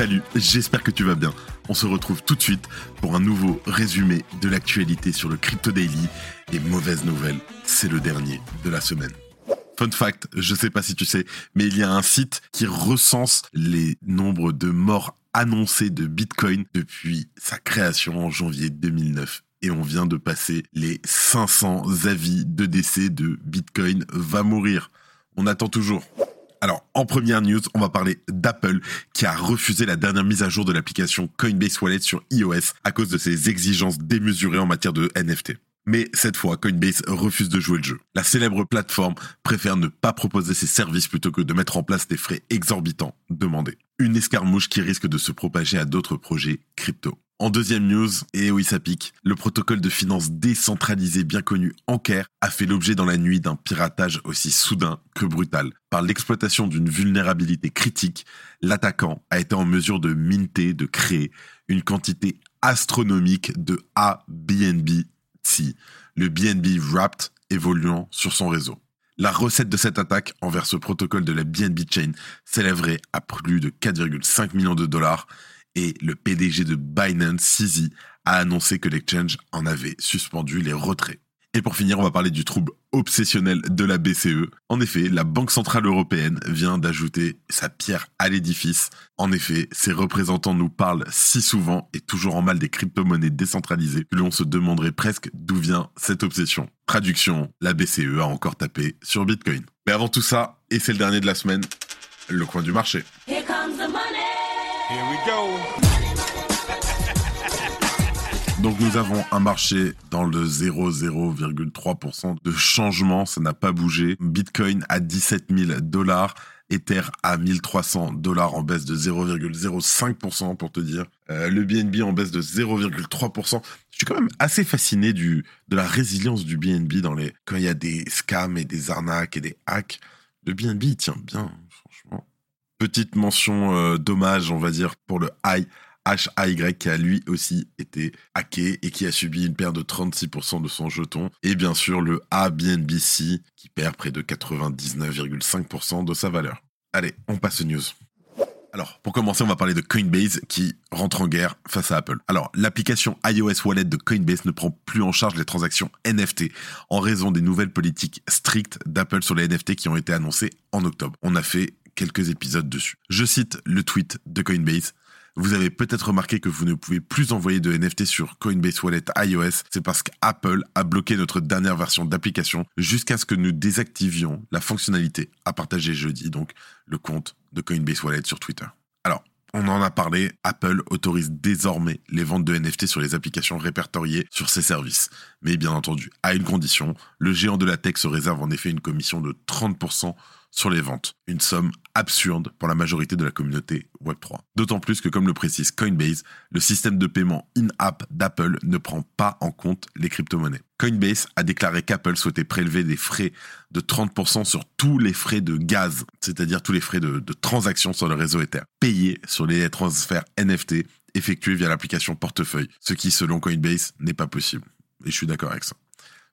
Salut, j'espère que tu vas bien. On se retrouve tout de suite pour un nouveau résumé de l'actualité sur le Crypto Daily. Et mauvaise nouvelle, c'est le dernier de la semaine. Fun fact, je sais pas si tu sais, mais il y a un site qui recense les nombres de morts annoncés de Bitcoin depuis sa création en janvier 2009 et on vient de passer les 500 avis de décès de Bitcoin va mourir. On attend toujours. Alors, en première news, on va parler d'Apple qui a refusé la dernière mise à jour de l'application Coinbase Wallet sur iOS à cause de ses exigences démesurées en matière de NFT. Mais cette fois, Coinbase refuse de jouer le jeu. La célèbre plateforme préfère ne pas proposer ses services plutôt que de mettre en place des frais exorbitants demandés. Une escarmouche qui risque de se propager à d'autres projets crypto. En deuxième news, et oui ça pique, le protocole de finance décentralisé bien connu Anker a fait l'objet dans la nuit d'un piratage aussi soudain que brutal. Par l'exploitation d'une vulnérabilité critique, l'attaquant a été en mesure de minter, de créer une quantité astronomique de ABNB-T, le BNB Wrapped évoluant sur son réseau. La recette de cette attaque envers ce protocole de la BNB Chain s'élèverait à plus de 4,5 millions de dollars et le PDG de Binance, CZ, a annoncé que l'exchange en avait suspendu les retraits. Et pour finir, on va parler du trouble obsessionnel de la BCE. En effet, la Banque Centrale Européenne vient d'ajouter sa pierre à l'édifice. En effet, ses représentants nous parlent si souvent et toujours en mal des crypto-monnaies décentralisées que l'on se demanderait presque d'où vient cette obsession. Traduction, la BCE a encore tapé sur Bitcoin. Mais avant tout ça, et c'est le dernier de la semaine, le coin du marché. Here we go. Donc nous avons un marché dans le 0,0,3% de changement, ça n'a pas bougé. Bitcoin à 17 000 dollars, Ether à 1300 dollars en baisse de 0,05% pour te dire. Euh, le BNB en baisse de 0,3%. Je suis quand même assez fasciné du, de la résilience du BNB dans les, quand il y a des scams et des arnaques et des hacks. Le BNB tient bien. Petite mention euh, dommage, on va dire, pour le high HAY qui a lui aussi été hacké et qui a subi une perte de 36% de son jeton. Et bien sûr le ABNBC qui perd près de 99,5% de sa valeur. Allez, on passe aux news. Alors, pour commencer, on va parler de Coinbase qui rentre en guerre face à Apple. Alors, l'application iOS Wallet de Coinbase ne prend plus en charge les transactions NFT en raison des nouvelles politiques strictes d'Apple sur les NFT qui ont été annoncées en octobre. On a fait épisodes dessus. Je cite le tweet de Coinbase. Vous avez peut-être remarqué que vous ne pouvez plus envoyer de NFT sur Coinbase Wallet iOS. C'est parce qu'Apple a bloqué notre dernière version d'application jusqu'à ce que nous désactivions la fonctionnalité à partager jeudi, donc le compte de Coinbase Wallet sur Twitter. Alors, on en a parlé, Apple autorise désormais les ventes de NFT sur les applications répertoriées sur ses services. Mais bien entendu, à une condition, le géant de la tech se réserve en effet une commission de 30% sur les ventes. Une somme absurde pour la majorité de la communauté Web3. D'autant plus que, comme le précise Coinbase, le système de paiement in-app d'Apple ne prend pas en compte les crypto-monnaies. Coinbase a déclaré qu'Apple souhaitait prélever des frais de 30% sur tous les frais de gaz, c'est-à-dire tous les frais de, transaction sur le réseau Ether, payés sur les transferts NFT effectués via l'application portefeuille, ce qui, selon Coinbase, n'est pas possible. Et je suis d'accord avec ça.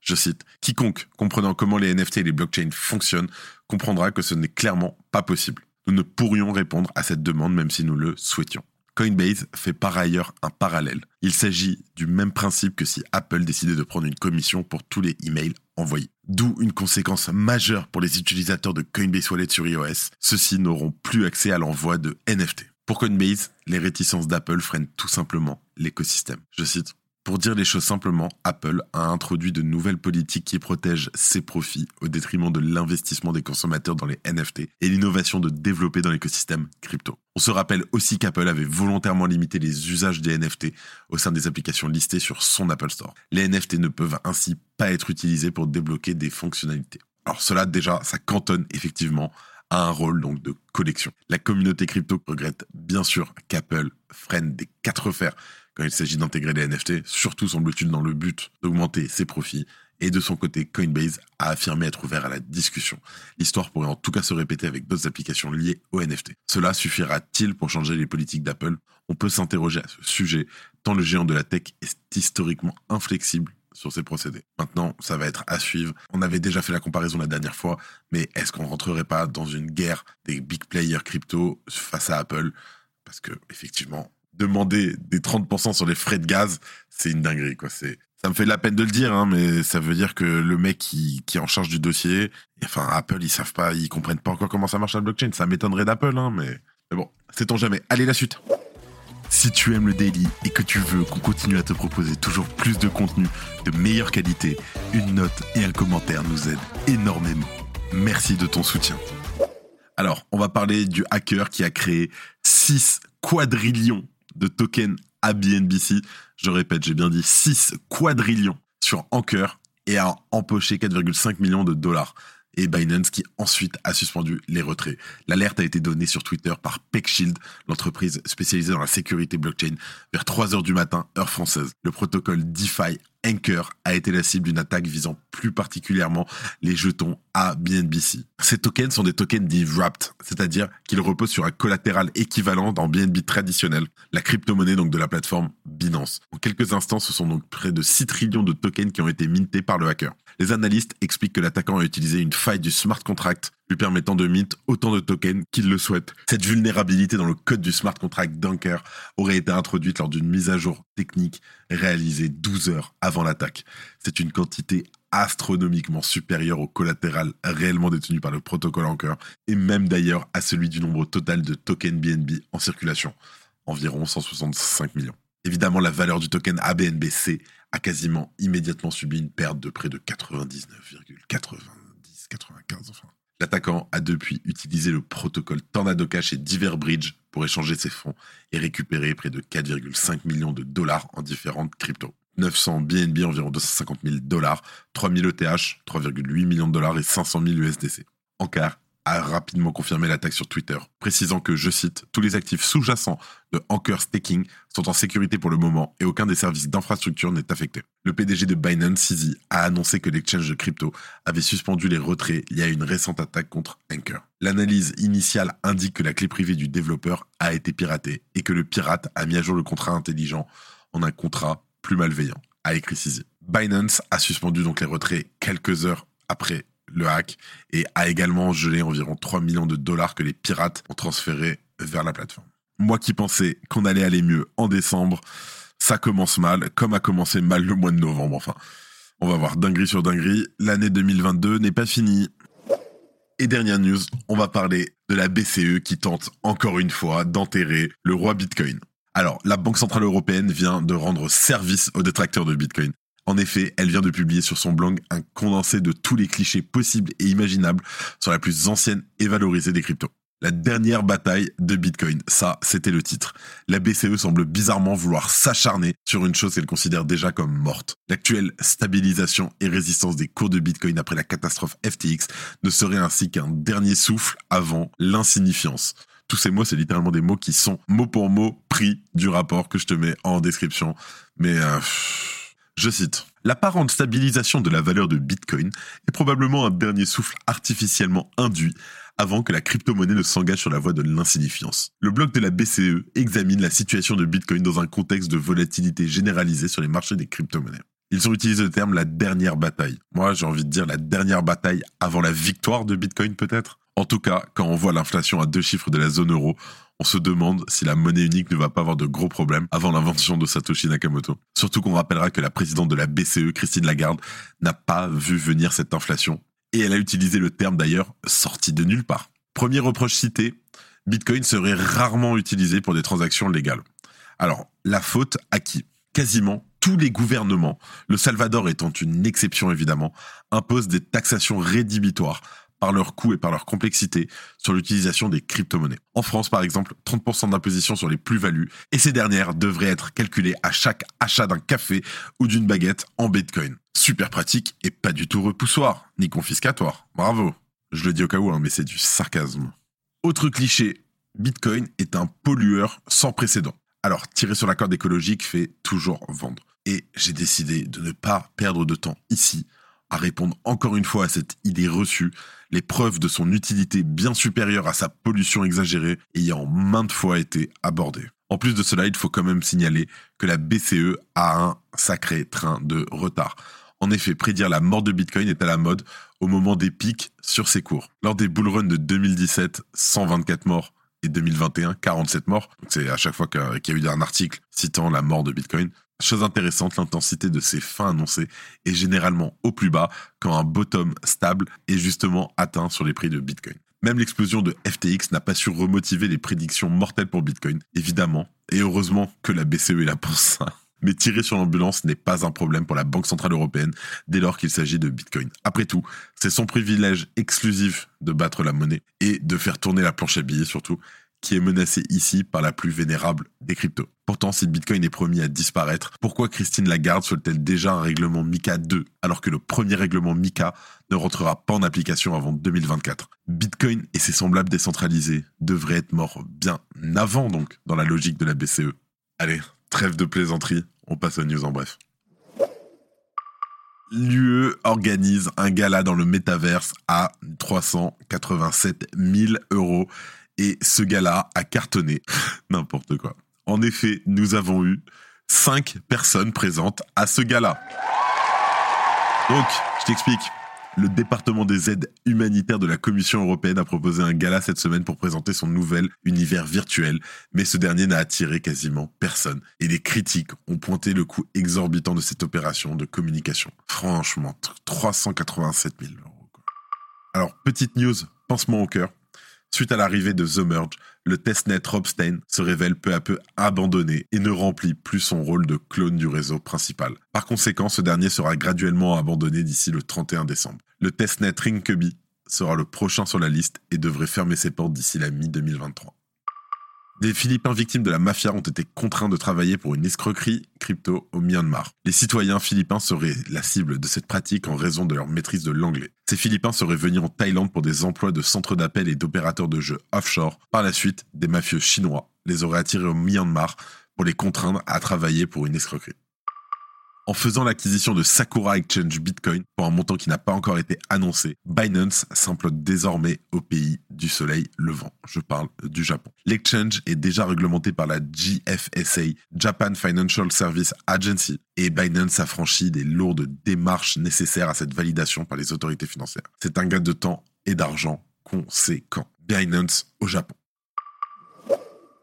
Je cite, Quiconque comprenant comment les NFT et les blockchains fonctionnent comprendra que ce n'est clairement pas possible. Nous ne pourrions répondre à cette demande même si nous le souhaitions. Coinbase fait par ailleurs un parallèle. Il s'agit du même principe que si Apple décidait de prendre une commission pour tous les emails envoyés. D'où une conséquence majeure pour les utilisateurs de Coinbase Wallet sur iOS. Ceux-ci n'auront plus accès à l'envoi de NFT. Pour Coinbase, les réticences d'Apple freinent tout simplement l'écosystème. Je cite pour dire les choses simplement, Apple a introduit de nouvelles politiques qui protègent ses profits au détriment de l'investissement des consommateurs dans les NFT et l'innovation de développer dans l'écosystème crypto. On se rappelle aussi qu'Apple avait volontairement limité les usages des NFT au sein des applications listées sur son Apple Store. Les NFT ne peuvent ainsi pas être utilisés pour débloquer des fonctionnalités. Alors cela déjà, ça cantonne effectivement à un rôle donc de collection. La communauté crypto regrette bien sûr qu'Apple freine des quatre fers quand il s'agit d'intégrer les NFT, surtout semble-t-il dans le but d'augmenter ses profits. Et de son côté, Coinbase a affirmé être ouvert à la discussion. L'histoire pourrait en tout cas se répéter avec d'autres applications liées aux NFT. Cela suffira-t-il pour changer les politiques d'Apple? On peut s'interroger à ce sujet, tant le géant de la tech est historiquement inflexible sur ses procédés. Maintenant, ça va être à suivre. On avait déjà fait la comparaison la dernière fois, mais est-ce qu'on rentrerait pas dans une guerre des big players crypto face à Apple? Parce que effectivement, demander des 30% sur les frais de gaz, c'est une dinguerie, quoi. C'est, ça me fait la peine de le dire, hein, mais ça veut dire que le mec qui, qui est en charge du dossier, enfin, Apple, ils savent pas, ils comprennent pas encore comment ça marche la blockchain. Ça m'étonnerait d'Apple, hein, mais, mais bon, sait-on jamais. Allez, la suite. Si tu aimes le daily et que tu veux qu'on continue à te proposer toujours plus de contenu de meilleure qualité, une note et un commentaire nous aident énormément. Merci de ton soutien. Alors, on va parler du hacker qui a créé 6 quadrillions de tokens ABNBC. Je répète, j'ai bien dit 6 quadrillions sur Anchor et a empoché 4,5 millions de dollars. Et Binance qui ensuite a suspendu les retraits. L'alerte a été donnée sur Twitter par PeckShield, l'entreprise spécialisée dans la sécurité blockchain, vers 3 heures du matin, heure française. Le protocole DeFi Anchor a été la cible d'une attaque visant plus particulièrement les jetons ABNBC. Ces tokens sont des tokens dits wrapped, c'est-à-dire qu'ils reposent sur un collatéral équivalent dans BNB traditionnel, la crypto-monnaie donc de la plateforme Binance. En quelques instants, ce sont donc près de 6 trillions de tokens qui ont été mintés par le hacker. Les analystes expliquent que l'attaquant a utilisé une faille du smart contract lui permettant de mint autant de tokens qu'il le souhaite. Cette vulnérabilité dans le code du smart contract d'Anker aurait été introduite lors d'une mise à jour technique réalisée 12 heures avant l'attaque. C'est une quantité astronomiquement supérieure au collatéral réellement détenu par le protocole Anker et même d'ailleurs à celui du nombre total de tokens BNB en circulation, environ 165 millions. Évidemment, la valeur du token ABNBC a quasiment immédiatement subi une perte de près de 99,90, 95, enfin. L'attaquant a depuis utilisé le protocole Tornado Cash et divers bridges pour échanger ses fonds et récupérer près de 4,5 millions de dollars en différentes cryptos. 900 BNB, environ 250 000 dollars, 3000 ETH, 3,8 millions de dollars et 500 000 USDC. Ankar a rapidement confirmé l'attaque sur Twitter, précisant que, je cite, tous les actifs sous-jacents de Anchor Staking sont en sécurité pour le moment et aucun des services d'infrastructure n'est affecté. Le PDG de Binance, CZ, a annoncé que l'exchange de crypto avait suspendu les retraits liés à une récente attaque contre Anchor. L'analyse initiale indique que la clé privée du développeur a été piratée et que le pirate a mis à jour le contrat intelligent en un contrat plus malveillant, a écrit CZ. Binance a suspendu donc les retraits quelques heures après le hack, et a également gelé environ 3 millions de dollars que les pirates ont transférés vers la plateforme. Moi qui pensais qu'on allait aller mieux en décembre, ça commence mal, comme a commencé mal le mois de novembre. Enfin, on va voir dinguerie sur dinguerie. L'année 2022 n'est pas finie. Et dernière news, on va parler de la BCE qui tente encore une fois d'enterrer le roi Bitcoin. Alors, la Banque Centrale Européenne vient de rendre service aux détracteurs de Bitcoin. En effet, elle vient de publier sur son blog un condensé de tous les clichés possibles et imaginables sur la plus ancienne et valorisée des cryptos. La dernière bataille de Bitcoin, ça, c'était le titre. La BCE semble bizarrement vouloir s'acharner sur une chose qu'elle considère déjà comme morte. L'actuelle stabilisation et résistance des cours de Bitcoin après la catastrophe FTX ne serait ainsi qu'un dernier souffle avant l'insignifiance. Tous ces mots, c'est littéralement des mots qui sont mot pour mot pris du rapport que je te mets en description. Mais... Euh, je cite. L'apparente stabilisation de la valeur de Bitcoin est probablement un dernier souffle artificiellement induit avant que la crypto-monnaie ne s'engage sur la voie de l'insignifiance. Le blog de la BCE examine la situation de Bitcoin dans un contexte de volatilité généralisée sur les marchés des crypto-monnaies. Ils ont utilisé le terme la dernière bataille. Moi, j'ai envie de dire la dernière bataille avant la victoire de Bitcoin peut-être? En tout cas, quand on voit l'inflation à deux chiffres de la zone euro, on se demande si la monnaie unique ne va pas avoir de gros problèmes avant l'invention de Satoshi Nakamoto. Surtout qu'on rappellera que la présidente de la BCE, Christine Lagarde, n'a pas vu venir cette inflation. Et elle a utilisé le terme d'ailleurs sorti de nulle part. Premier reproche cité, Bitcoin serait rarement utilisé pour des transactions légales. Alors, la faute à qui? Quasiment tous les gouvernements, le Salvador étant une exception évidemment, imposent des taxations rédhibitoires par leur coût et par leur complexité sur l'utilisation des crypto-monnaies. En France, par exemple, 30% d'imposition sur les plus-values, et ces dernières devraient être calculées à chaque achat d'un café ou d'une baguette en Bitcoin. Super pratique et pas du tout repoussoir, ni confiscatoire. Bravo. Je le dis au cas où, hein, mais c'est du sarcasme. Autre cliché, Bitcoin est un pollueur sans précédent. Alors, tirer sur la corde écologique fait toujours vendre. Et j'ai décidé de ne pas perdre de temps ici à répondre encore une fois à cette idée reçue, les preuves de son utilité bien supérieure à sa pollution exagérée ayant maintes fois été abordées. En plus de cela, il faut quand même signaler que la BCE a un sacré train de retard. En effet, prédire la mort de Bitcoin est à la mode au moment des pics sur ses cours. Lors des bull runs de 2017, 124 morts et 2021, 47 morts. C'est à chaque fois qu'il y a eu un article citant la mort de Bitcoin. Chose intéressante, l'intensité de ces fins annoncées est généralement au plus bas quand un bottom stable est justement atteint sur les prix de Bitcoin. Même l'explosion de FTX n'a pas su remotiver les prédictions mortelles pour Bitcoin, évidemment, et heureusement que la BCE là pour ça. Mais tirer sur l'ambulance n'est pas un problème pour la Banque Centrale Européenne dès lors qu'il s'agit de Bitcoin. Après tout, c'est son privilège exclusif de battre la monnaie et de faire tourner la planche à billets surtout, qui est menacée ici par la plus vénérable des cryptos. Pourtant, si Bitcoin est promis à disparaître, pourquoi Christine Lagarde souhaite-t-elle déjà un règlement MICA 2 alors que le premier règlement MICA ne rentrera pas en application avant 2024 Bitcoin et ses semblables décentralisés devraient être morts bien avant donc dans la logique de la BCE. Allez, trêve de plaisanterie, on passe aux news en bref. L'UE organise un gala dans le métaverse à 387 000 euros et ce gars-là a cartonné. N'importe quoi. En effet, nous avons eu cinq personnes présentes à ce gala. Donc, je t'explique. Le département des aides humanitaires de la Commission européenne a proposé un gala cette semaine pour présenter son nouvel univers virtuel, mais ce dernier n'a attiré quasiment personne. Et les critiques ont pointé le coût exorbitant de cette opération de communication. Franchement, 387 000 euros. Alors, petite news, pansement au cœur. Suite à l'arrivée de The Merge, le testnet Robstein se révèle peu à peu abandonné et ne remplit plus son rôle de clone du réseau principal. Par conséquent, ce dernier sera graduellement abandonné d'ici le 31 décembre. Le testnet Ringkubby sera le prochain sur la liste et devrait fermer ses portes d'ici la mi-2023. Des Philippins victimes de la mafia ont été contraints de travailler pour une escroquerie crypto au Myanmar. Les citoyens philippins seraient la cible de cette pratique en raison de leur maîtrise de l'anglais. Ces Philippins seraient venus en Thaïlande pour des emplois de centres d'appel et d'opérateurs de jeux offshore. Par la suite, des mafieux chinois les auraient attirés au Myanmar pour les contraindre à travailler pour une escroquerie en faisant l'acquisition de Sakura Exchange Bitcoin pour un montant qui n'a pas encore été annoncé, Binance s'implote désormais au pays du soleil levant. Je parle du Japon. L'exchange est déjà réglementé par la GFSA, Japan Financial Service Agency, et Binance a franchi des lourdes démarches nécessaires à cette validation par les autorités financières. C'est un gain de temps et d'argent conséquent. Binance au Japon.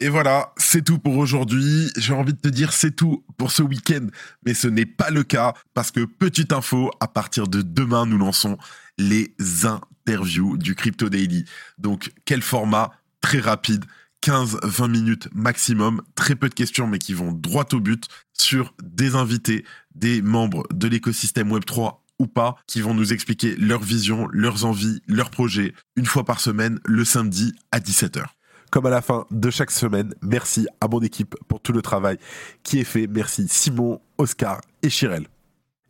Et voilà, c'est tout pour aujourd'hui. J'ai envie de te dire c'est tout pour ce week-end, mais ce n'est pas le cas parce que petite info, à partir de demain, nous lançons les interviews du Crypto Daily. Donc, quel format? Très rapide. 15-20 minutes maximum, très peu de questions mais qui vont droit au but sur des invités, des membres de l'écosystème Web3 ou pas, qui vont nous expliquer leur vision, leurs envies, leurs projets, une fois par semaine, le samedi à 17h comme à la fin de chaque semaine. Merci à mon équipe pour tout le travail qui est fait. Merci Simon, Oscar et Chirel.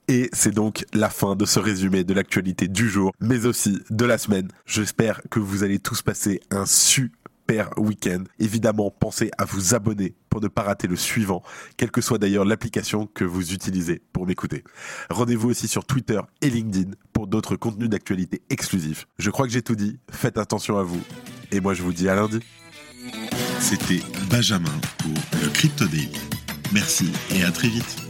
Et c'est donc la fin de ce résumé de l'actualité du jour, mais aussi de la semaine. J'espère que vous allez tous passer un super week-end. Évidemment, pensez à vous abonner pour ne pas rater le suivant, quelle que soit d'ailleurs l'application que vous utilisez pour m'écouter. Rendez-vous aussi sur Twitter et LinkedIn pour d'autres contenus d'actualité exclusifs. Je crois que j'ai tout dit, faites attention à vous, et moi je vous dis à lundi. C'était Benjamin pour le Crypto Daily. Merci et à très vite.